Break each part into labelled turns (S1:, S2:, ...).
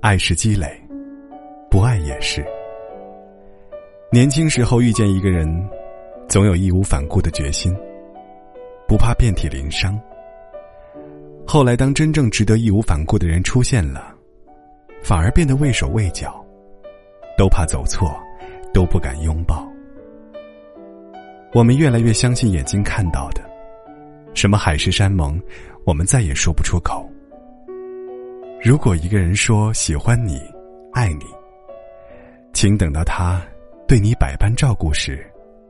S1: 爱是积累，不爱也是。年轻时候遇见一个人，总有义无反顾的决心，不怕遍体鳞伤。后来，当真正值得义无反顾的人出现了，反而变得畏手畏脚，都怕走错，都不敢拥抱。我们越来越相信眼睛看到的，什么海誓山盟，我们再也说不出口。如果一个人说喜欢你、爱你，请等到他对你百般照顾时，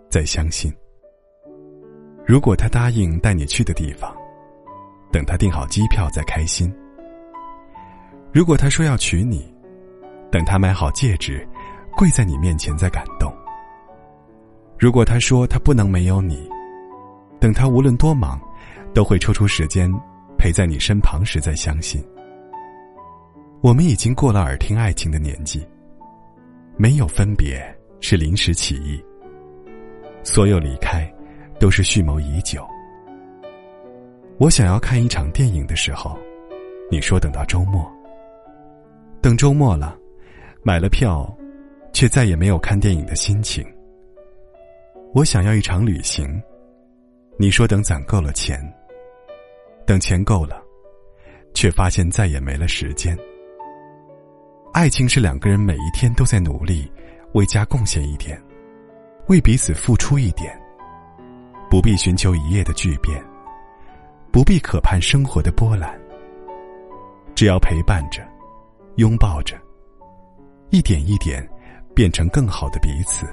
S1: 再相信。如果他答应带你去的地方，等他订好机票再开心。如果他说要娶你，等他买好戒指，跪在你面前在感动。如果他说他不能没有你，等他无论多忙，都会抽出时间陪在你身旁时再相信。我们已经过了耳听爱情的年纪，没有分别是临时起意，所有离开都是蓄谋已久。我想要看一场电影的时候，你说等到周末。等周末了，买了票，却再也没有看电影的心情。我想要一场旅行，你说等攒够了钱。等钱够了，却发现再也没了时间。爱情是两个人每一天都在努力，为家贡献一点，为彼此付出一点。不必寻求一夜的巨变，不必渴盼生活的波澜。只要陪伴着，拥抱着，一点一点变成更好的彼此。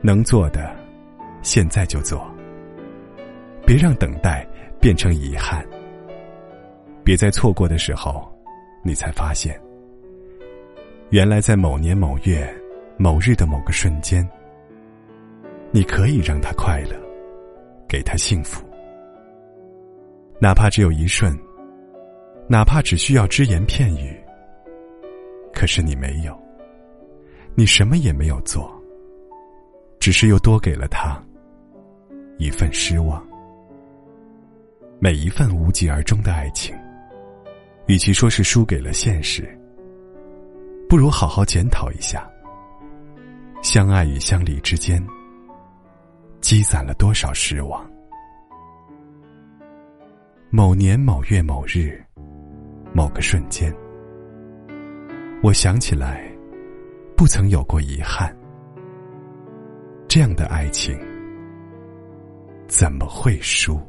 S1: 能做的，现在就做。别让等待变成遗憾。别在错过的时候，你才发现。原来，在某年某月某日的某个瞬间，你可以让他快乐，给他幸福，哪怕只有一瞬，哪怕只需要只言片语。可是你没有，你什么也没有做，只是又多给了他一份失望。每一份无疾而终的爱情，与其说是输给了现实。不如好好检讨一下，相爱与相离之间，积攒了多少失望？某年某月某日，某个瞬间，我想起来，不曾有过遗憾。这样的爱情，怎么会输？